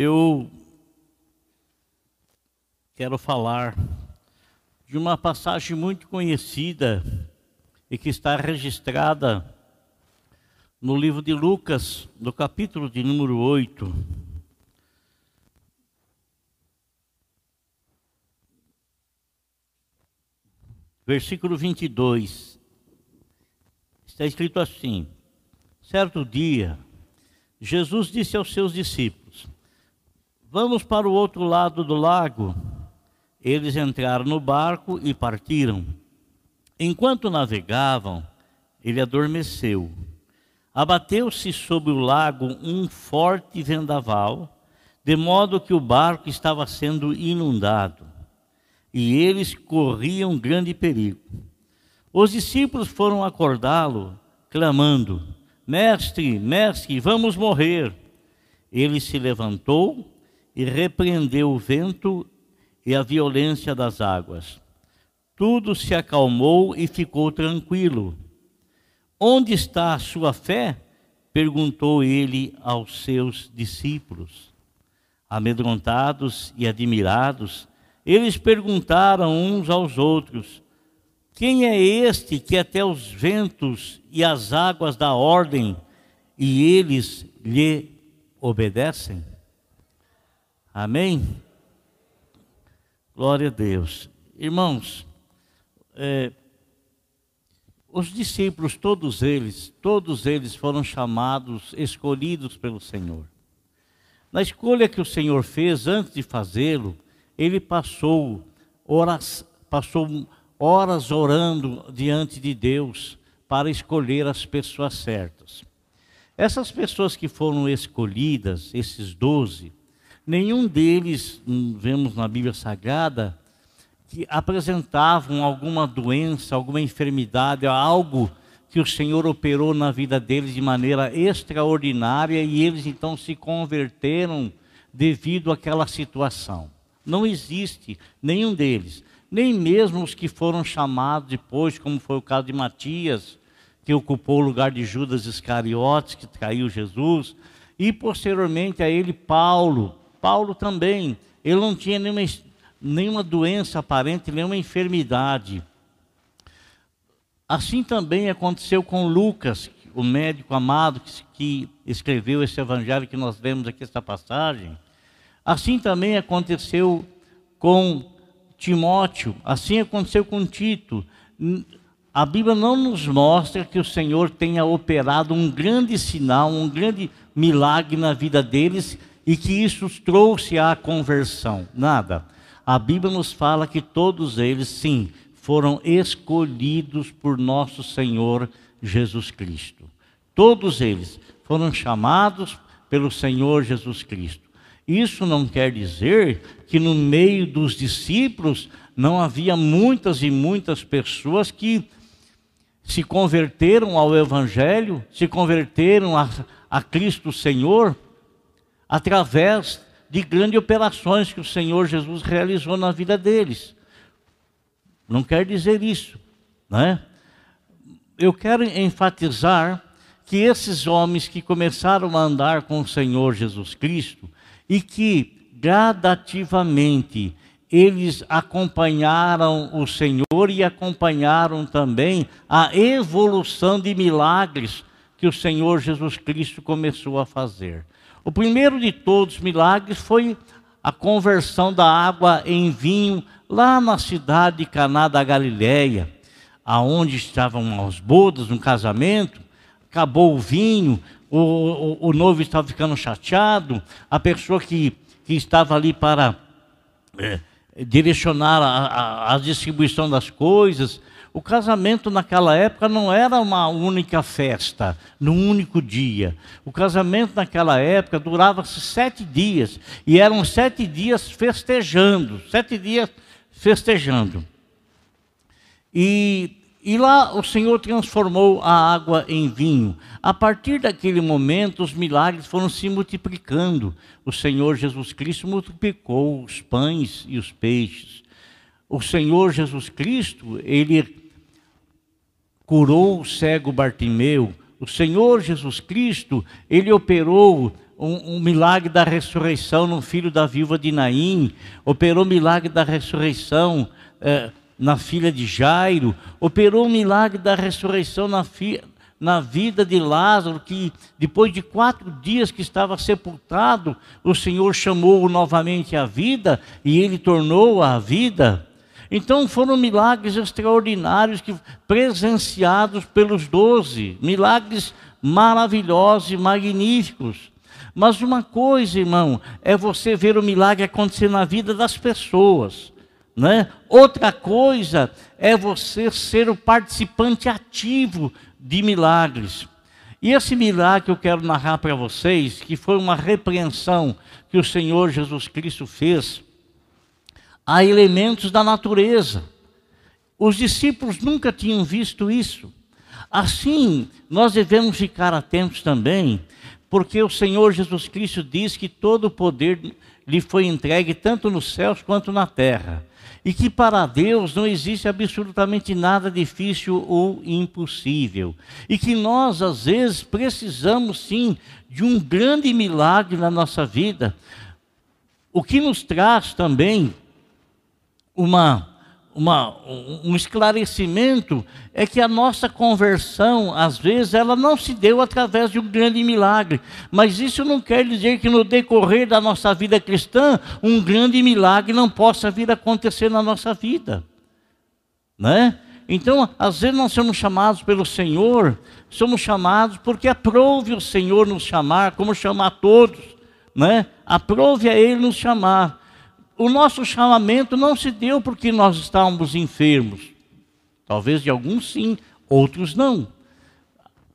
eu quero falar de uma passagem muito conhecida e que está registrada no livro de Lucas, no capítulo de número 8. Versículo 22. Está escrito assim: Certo dia, Jesus disse aos seus discípulos: Vamos para o outro lado do lago. Eles entraram no barco e partiram. Enquanto navegavam, ele adormeceu. Abateu-se sobre o lago um forte vendaval, de modo que o barco estava sendo inundado, e eles corriam grande perigo. Os discípulos foram acordá-lo, clamando: Mestre, mestre, vamos morrer. Ele se levantou e repreendeu o vento e a violência das águas. Tudo se acalmou e ficou tranquilo. Onde está a sua fé? perguntou ele aos seus discípulos. Amedrontados e admirados, eles perguntaram uns aos outros: Quem é este que até os ventos e as águas dá ordem e eles lhe obedecem? Amém? Glória a Deus. Irmãos, é, os discípulos, todos eles, todos eles foram chamados, escolhidos pelo Senhor. Na escolha que o Senhor fez antes de fazê-lo, ele passou horas, passou horas orando diante de Deus para escolher as pessoas certas. Essas pessoas que foram escolhidas, esses doze, nenhum deles, hum, vemos na Bíblia Sagrada, que apresentavam alguma doença, alguma enfermidade, algo que o Senhor operou na vida deles de maneira extraordinária e eles então se converteram devido àquela situação. Não existe nenhum deles, nem mesmo os que foram chamados depois, como foi o caso de Matias, que ocupou o lugar de Judas Iscariotes, que traiu Jesus, e posteriormente a ele Paulo, Paulo também, ele não tinha nenhuma, nenhuma doença aparente, nenhuma enfermidade. Assim também aconteceu com Lucas, o médico amado que, escreveu esse evangelho que nós vemos aqui, esta passagem. Assim também aconteceu com Timóteo, assim aconteceu com Tito. A Bíblia não nos mostra que o Senhor tenha operado um grande sinal, um grande milagre na vida deles e que isso trouxe a conversão. Nada. A Bíblia nos fala que todos eles, sim, foram escolhidos por nosso Senhor Jesus Cristo. Todos eles foram chamados pelo Senhor Jesus Cristo. Isso não quer dizer que no meio dos discípulos não havia muitas e muitas pessoas que se converteram ao Evangelho, se converteram a, a Cristo Senhor através de grandes operações que o Senhor Jesus realizou na vida deles. Não quer dizer isso, né? Eu quero enfatizar que esses homens que começaram a andar com o Senhor Jesus Cristo e que gradativamente eles acompanharam o Senhor e acompanharam também a evolução de milagres que o Senhor Jesus Cristo começou a fazer. O primeiro de todos os milagres foi a conversão da água em vinho lá na cidade de Caná da Galileia, aonde estavam as bodas, um casamento, acabou o vinho, o, o, o noivo estava ficando chateado, a pessoa que, que estava ali para é, direcionar a, a, a distribuição das coisas, o casamento naquela época não era uma única festa, num único dia. O casamento naquela época durava sete dias, e eram sete dias festejando, sete dias festejando. E, e lá o Senhor transformou a água em vinho. A partir daquele momento, os milagres foram se multiplicando. O Senhor Jesus Cristo multiplicou os pães e os peixes o Senhor Jesus Cristo, ele curou o cego Bartimeu. O Senhor Jesus Cristo, ele operou um, um, milagre da ressurreição no filho da viúva de Naim, operou milagre da ressurreição eh, na filha de Jairo, operou o milagre da ressurreição na, fi, na vida de Lázaro, que depois de quatro dias que estava sepultado, o Senhor chamou-o novamente à vida e ele tornou a vida. Então foram milagres extraordinários que presenciados pelos doze, milagres maravilhosos e magníficos. Mas uma coisa, irmão, é você ver o milagre acontecer na vida das pessoas. Né? Outra coisa é você ser o participante ativo de milagres. E esse milagre que eu quero narrar para vocês, que foi uma repreensão que o Senhor Jesus Cristo fez a elementos da natureza. Os discípulos nunca tinham visto isso. Assim, nós devemos ficar atentos também, porque o Senhor Jesus Cristo diz que todo o poder lhe foi entregue tanto nos céus quanto na terra e que para Deus não existe absolutamente nada difícil ou impossível. E que nós, às vezes, precisamos sim de um grande milagre na nossa vida, o que nos traz também uma uma, um esclarecimento é que a nossa conversão, às vezes, ela não se deu através de um grande milagre. Mas isso não quer dizer que no decorrer da nossa vida cristã, um grande milagre não possa vir a acontecer na nossa vida. Né? Então, às vezes nós somos chamados pelo Senhor, somos chamados porque aprove o Senhor nos chamar, como chamar todos, né? Aprove a Ele nos chamar o nosso chamamento não se deu porque nós estávamos enfermos. Talvez de alguns sim, outros não.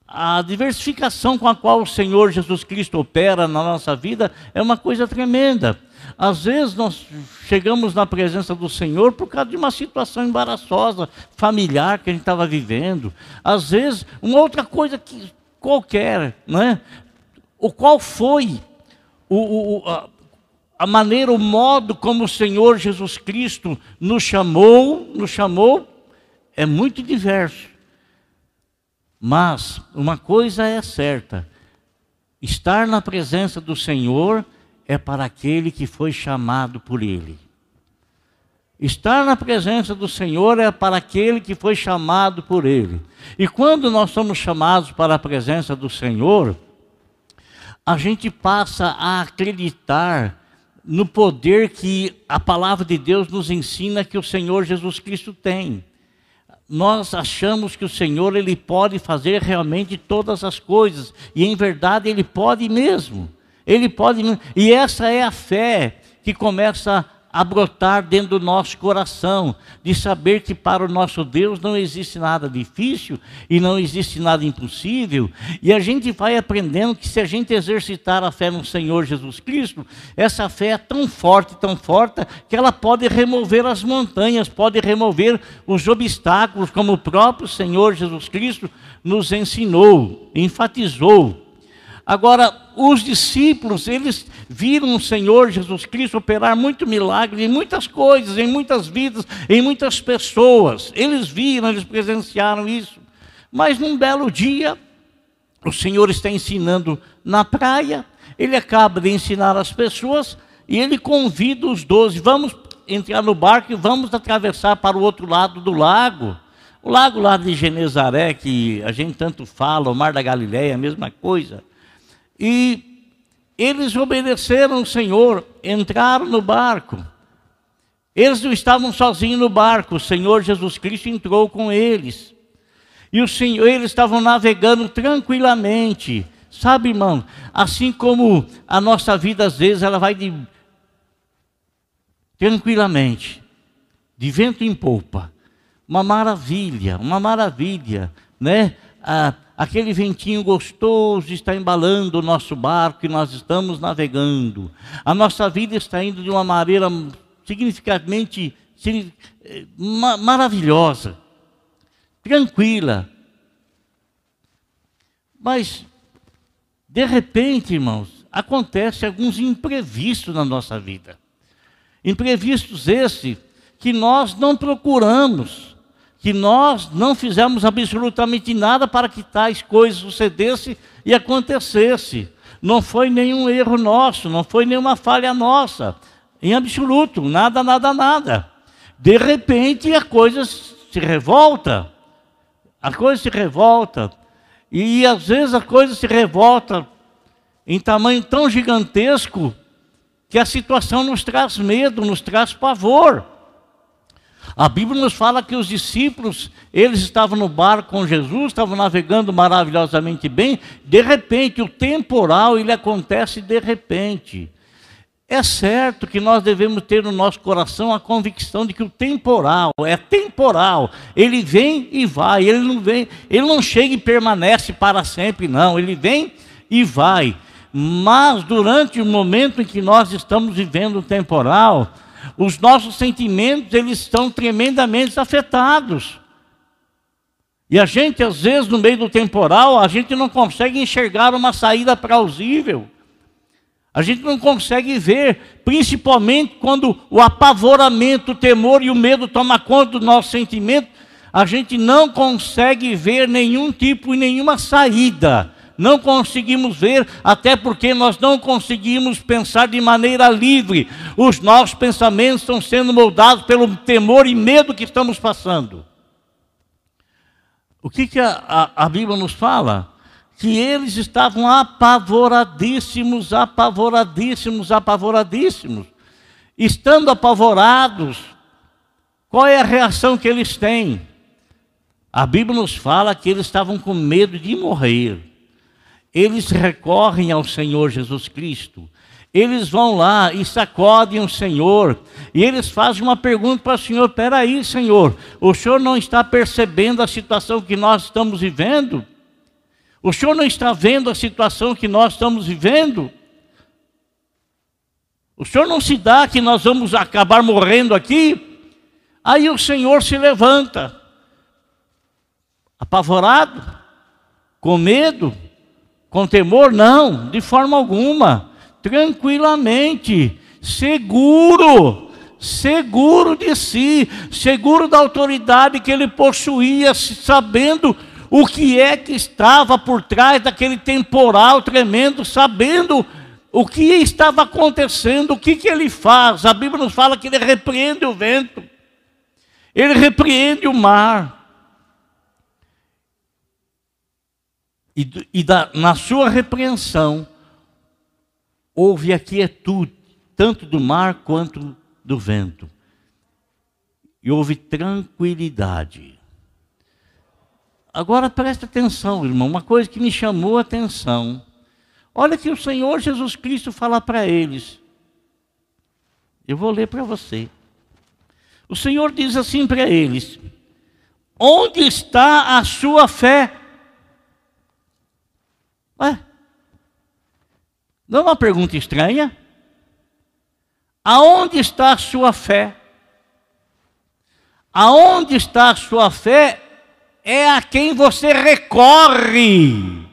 A diversificação com a qual o Senhor Jesus Cristo opera na nossa vida é uma coisa tremenda. Às vezes nós chegamos na presença do Senhor por causa de uma situação embaraçosa, familiar que a gente estava vivendo. Às vezes, uma outra coisa que qualquer, né? O qual foi o, o, a, a maneira, o modo como o Senhor Jesus Cristo nos chamou, nos chamou, é muito diverso. Mas uma coisa é certa: estar na presença do Senhor é para aquele que foi chamado por Ele. Estar na presença do Senhor é para aquele que foi chamado por Ele. E quando nós somos chamados para a presença do Senhor, a gente passa a acreditar no poder que a palavra de Deus nos ensina que o Senhor Jesus Cristo tem. Nós achamos que o Senhor ele pode fazer realmente todas as coisas e em verdade ele pode mesmo. Ele pode e essa é a fé que começa a brotar dentro do nosso coração, de saber que para o nosso Deus não existe nada difícil e não existe nada impossível, e a gente vai aprendendo que se a gente exercitar a fé no Senhor Jesus Cristo, essa fé é tão forte, tão forte, que ela pode remover as montanhas, pode remover os obstáculos, como o próprio Senhor Jesus Cristo nos ensinou, enfatizou. Agora, os discípulos, eles viram o Senhor Jesus Cristo operar muito milagre em muitas coisas, em muitas vidas, em muitas pessoas. Eles viram, eles presenciaram isso. Mas num belo dia, o Senhor está ensinando na praia, ele acaba de ensinar as pessoas e ele convida os doze: vamos entrar no barco e vamos atravessar para o outro lado do lago. O lago lá de Genezaré, que a gente tanto fala, o Mar da Galileia, a mesma coisa. E eles obedeceram o Senhor, entraram no barco. Eles não estavam sozinhos no barco, o Senhor Jesus Cristo entrou com eles. E o Senhor, eles estavam navegando tranquilamente. Sabe, irmão, assim como a nossa vida às vezes ela vai de tranquilamente, de vento em polpa. Uma maravilha, uma maravilha, né? Ah, aquele ventinho gostoso está embalando o nosso barco e nós estamos navegando. A nossa vida está indo de uma maneira significativamente eh, maravilhosa, tranquila. Mas, de repente, irmãos, acontece alguns imprevistos na nossa vida. Imprevistos esses que nós não procuramos que nós não fizemos absolutamente nada para que tais coisas sucedessem e acontecessem. não foi nenhum erro nosso, não foi nenhuma falha nossa, em absoluto, nada, nada, nada. De repente a coisa se revolta, a coisa se revolta, e às vezes a coisa se revolta em tamanho tão gigantesco que a situação nos traz medo, nos traz pavor. A Bíblia nos fala que os discípulos, eles estavam no barco com Jesus, estavam navegando maravilhosamente bem, de repente o temporal ele acontece de repente. É certo que nós devemos ter no nosso coração a convicção de que o temporal é temporal. Ele vem e vai, ele não vem, ele não chega e permanece para sempre, não. Ele vem e vai. Mas durante o momento em que nós estamos vivendo o temporal, os nossos sentimentos eles estão tremendamente afetados. E a gente, às vezes, no meio do temporal, a gente não consegue enxergar uma saída plausível. A gente não consegue ver, principalmente quando o apavoramento, o temor e o medo toma conta do nosso sentimento, a gente não consegue ver nenhum tipo e nenhuma saída não conseguimos ver, até porque nós não conseguimos pensar de maneira livre. Os nossos pensamentos estão sendo moldados pelo temor e medo que estamos passando. O que, que a, a, a Bíblia nos fala? Que eles estavam apavoradíssimos, apavoradíssimos, apavoradíssimos. Estando apavorados, qual é a reação que eles têm? A Bíblia nos fala que eles estavam com medo de morrer eles recorrem ao Senhor Jesus Cristo. Eles vão lá e sacodem o Senhor. E eles fazem uma pergunta para o Senhor: peraí, Senhor, o Senhor não está percebendo a situação que nós estamos vivendo? O Senhor não está vendo a situação que nós estamos vivendo? O Senhor não se dá que nós vamos acabar morrendo aqui? Aí o Senhor se levanta, apavorado, com medo, com temor? Não, de forma alguma. Tranquilamente, seguro, seguro de si, seguro da autoridade que ele possuía, sabendo o que é que estava por trás daquele temporal tremendo, sabendo o que estava acontecendo, o que, que ele faz. A Bíblia nos fala que ele repreende o vento, ele repreende o mar. E, e da, na sua repreensão, houve a quietude, tanto do mar quanto do vento. E houve tranquilidade. Agora preste atenção, irmão, uma coisa que me chamou a atenção. Olha que o Senhor Jesus Cristo fala para eles. Eu vou ler para você. O Senhor diz assim para eles: Onde está a sua fé? Ué? Não é uma pergunta estranha? Aonde está a sua fé? Aonde está a sua fé é a quem você recorre.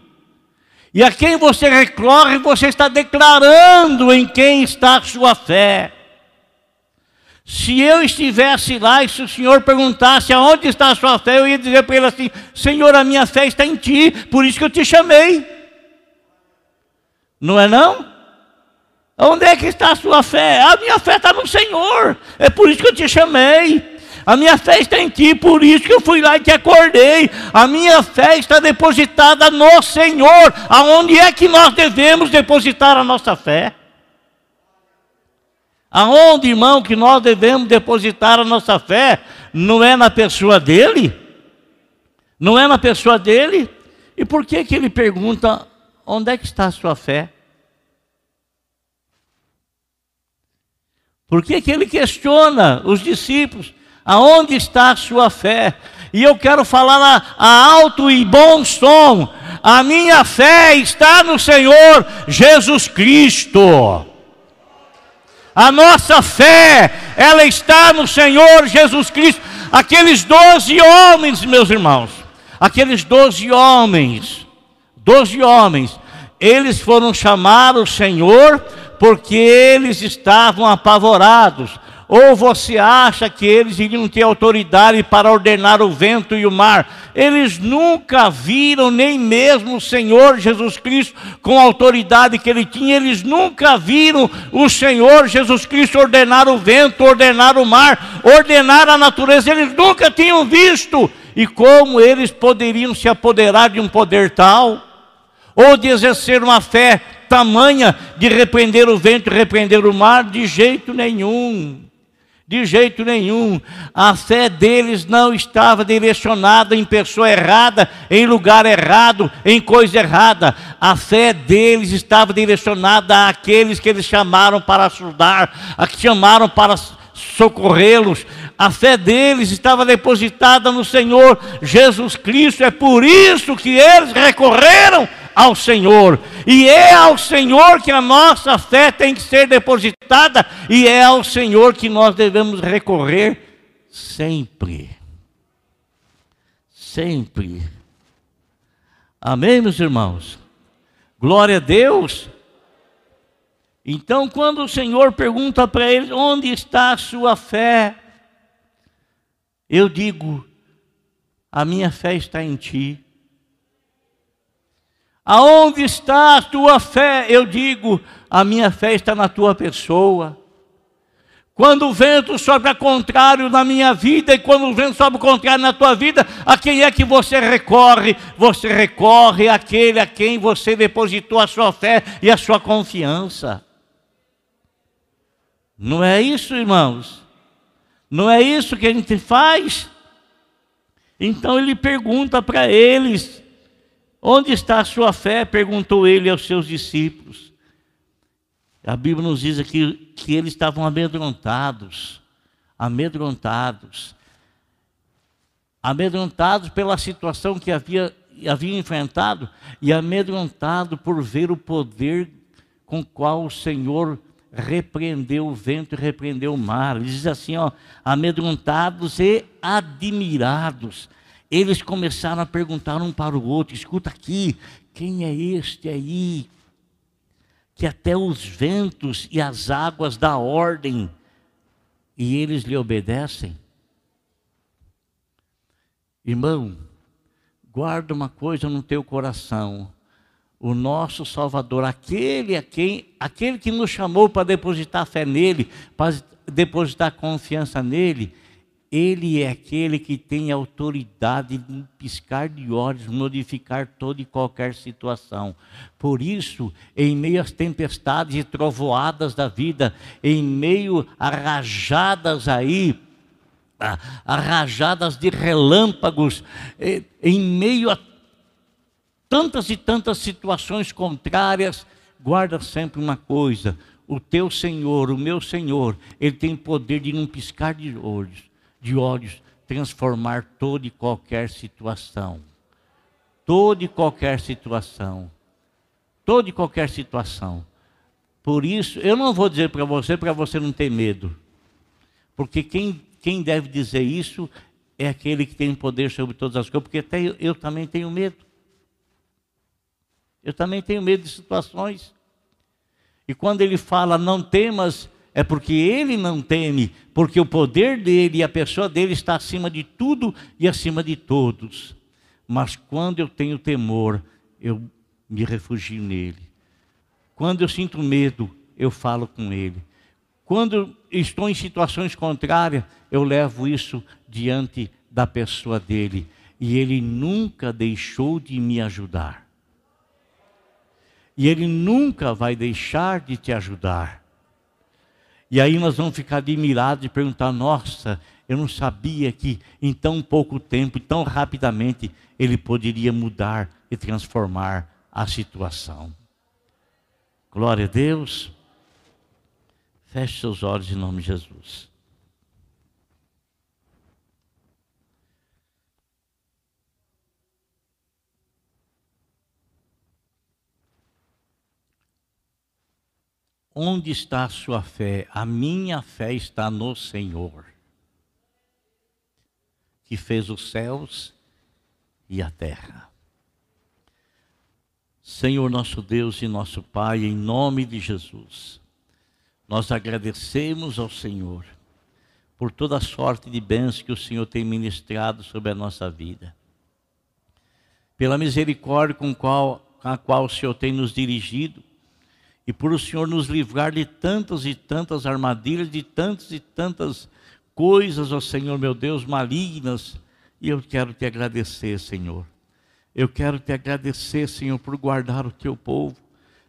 E a quem você recorre, você está declarando em quem está a sua fé. Se eu estivesse lá e se o Senhor perguntasse aonde está a sua fé, eu ia dizer para ele assim: Senhor, a minha fé está em ti, por isso que eu te chamei. Não é não? Onde é que está a sua fé? A minha fé está no Senhor. É por isso que eu te chamei. A minha fé está em ti, por isso que eu fui lá e te acordei. A minha fé está depositada no Senhor. Aonde é que nós devemos depositar a nossa fé? Aonde, irmão, que nós devemos depositar a nossa fé? Não é na pessoa dele? Não é na pessoa dele? E por que que ele pergunta Onde é que está a sua fé? Por que, que ele questiona os discípulos? Aonde está a sua fé? E eu quero falar a, a alto e bom som. A minha fé está no Senhor Jesus Cristo. A nossa fé, ela está no Senhor Jesus Cristo. Aqueles doze homens, meus irmãos, aqueles doze homens, doze homens, eles foram chamar o Senhor porque eles estavam apavorados. Ou você acha que eles iriam ter autoridade para ordenar o vento e o mar? Eles nunca viram nem mesmo o Senhor Jesus Cristo com a autoridade que ele tinha. Eles nunca viram o Senhor Jesus Cristo ordenar o vento, ordenar o mar, ordenar a natureza. Eles nunca tinham visto. E como eles poderiam se apoderar de um poder tal? Ou de exercer uma fé tamanha de repreender o vento repreender o mar? De jeito nenhum. De jeito nenhum. A fé deles não estava direcionada em pessoa errada, em lugar errado, em coisa errada. A fé deles estava direcionada àqueles que eles chamaram para ajudar, a que chamaram para socorrê-los. A fé deles estava depositada no Senhor Jesus Cristo. É por isso que eles recorreram ao Senhor. E é ao Senhor que a nossa fé tem que ser depositada, e é ao Senhor que nós devemos recorrer sempre. Sempre. Amém, meus irmãos? Glória a Deus. Então, quando o Senhor pergunta para eles: onde está a sua fé? Eu digo: a minha fé está em ti. Aonde está a tua fé? Eu digo, a minha fé está na tua pessoa. Quando o vento sobe ao contrário na minha vida e quando o vento sobe ao contrário na tua vida, a quem é que você recorre? Você recorre àquele a quem você depositou a sua fé e a sua confiança. Não é isso, irmãos? Não é isso que a gente faz? Então ele pergunta para eles: Onde está a sua fé? perguntou ele aos seus discípulos. A Bíblia nos diz aqui que eles estavam amedrontados, amedrontados, amedrontados pela situação que havia, havia enfrentado e amedrontado por ver o poder com qual o Senhor repreendeu o vento e repreendeu o mar. Ele diz assim, ó, amedrontados e admirados eles começaram a perguntar um para o outro: escuta aqui, quem é este aí? Que até os ventos e as águas dá ordem e eles lhe obedecem? Irmão, guarda uma coisa no teu coração. O nosso Salvador, aquele a quem, aquele que nos chamou para depositar fé nele, para depositar confiança nele, ele é aquele que tem autoridade de piscar de olhos, modificar toda e qualquer situação. Por isso, em meio às tempestades e trovoadas da vida, em meio a rajadas aí, a, rajadas de relâmpagos, em meio a tantas e tantas situações contrárias, guarda sempre uma coisa: o teu Senhor, o meu Senhor, Ele tem poder de não piscar de olhos de olhos transformar toda e qualquer situação. Toda e qualquer situação. Toda e qualquer situação. Por isso, eu não vou dizer para você, para você não ter medo. Porque quem, quem deve dizer isso é aquele que tem poder sobre todas as coisas, porque até eu, eu também tenho medo. Eu também tenho medo de situações. E quando ele fala, não temas, é porque ele não teme, porque o poder dele e a pessoa dele está acima de tudo e acima de todos. Mas quando eu tenho temor, eu me refugio nele. Quando eu sinto medo, eu falo com ele. Quando estou em situações contrárias, eu levo isso diante da pessoa dele. E ele nunca deixou de me ajudar. E ele nunca vai deixar de te ajudar. E aí nós vamos ficar admirados e perguntar: nossa, eu não sabia que em tão pouco tempo, tão rapidamente, ele poderia mudar e transformar a situação. Glória a Deus. Feche seus olhos em nome de Jesus. Onde está a sua fé? A minha fé está no Senhor, que fez os céus e a terra. Senhor nosso Deus e nosso Pai, em nome de Jesus, nós agradecemos ao Senhor por toda a sorte de bens que o Senhor tem ministrado sobre a nossa vida. Pela misericórdia com, qual, com a qual o Senhor tem nos dirigido, e por o Senhor nos livrar de tantas e tantas armadilhas, de tantas e tantas coisas, ó Senhor meu Deus, malignas. E eu quero te agradecer, Senhor. Eu quero te agradecer, Senhor, por guardar o teu povo,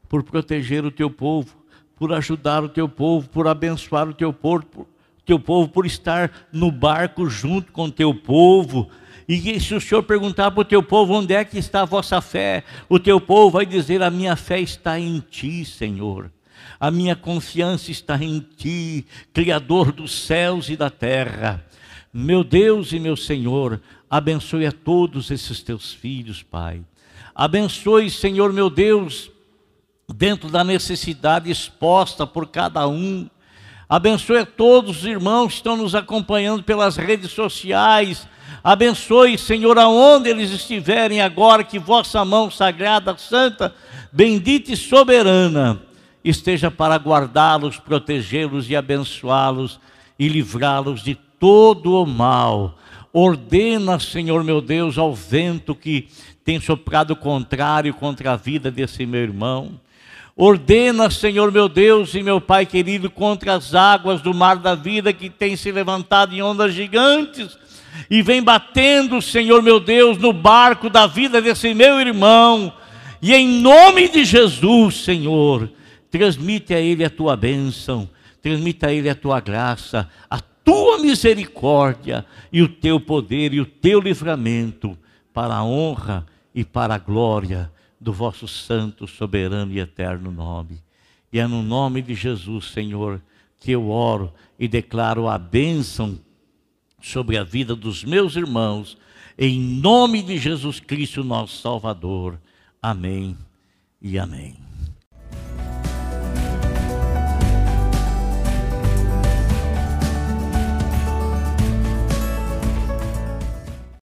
por proteger o teu povo, por ajudar o teu povo, por abençoar o teu povo, por, teu povo, por estar no barco junto com o teu povo. E se o Senhor perguntar para o teu povo onde é que está a vossa fé, o teu povo vai dizer: A minha fé está em ti, Senhor. A minha confiança está em ti, Criador dos céus e da terra. Meu Deus e meu Senhor, abençoe a todos esses teus filhos, Pai. Abençoe, Senhor meu Deus, dentro da necessidade exposta por cada um. Abençoe a todos os irmãos que estão nos acompanhando pelas redes sociais. Abençoe, Senhor, aonde eles estiverem agora, que vossa mão sagrada, santa, bendita e soberana esteja para guardá-los, protegê-los e abençoá-los e livrá-los de todo o mal. Ordena, Senhor meu Deus, ao vento que tem soprado contrário contra a vida desse meu irmão. Ordena, Senhor meu Deus e meu Pai querido, contra as águas do mar da vida que tem se levantado em ondas gigantes e vem batendo, Senhor meu Deus, no barco da vida desse meu irmão. E em nome de Jesus, Senhor, transmite a ele a tua bênção, transmite a ele a tua graça, a tua misericórdia e o teu poder e o teu livramento para a honra e para a glória do vosso santo, soberano e eterno nome. E é no nome de Jesus, Senhor, que eu oro e declaro a bênção sobre a vida dos meus irmãos, em nome de Jesus Cristo, nosso Salvador. Amém e amém.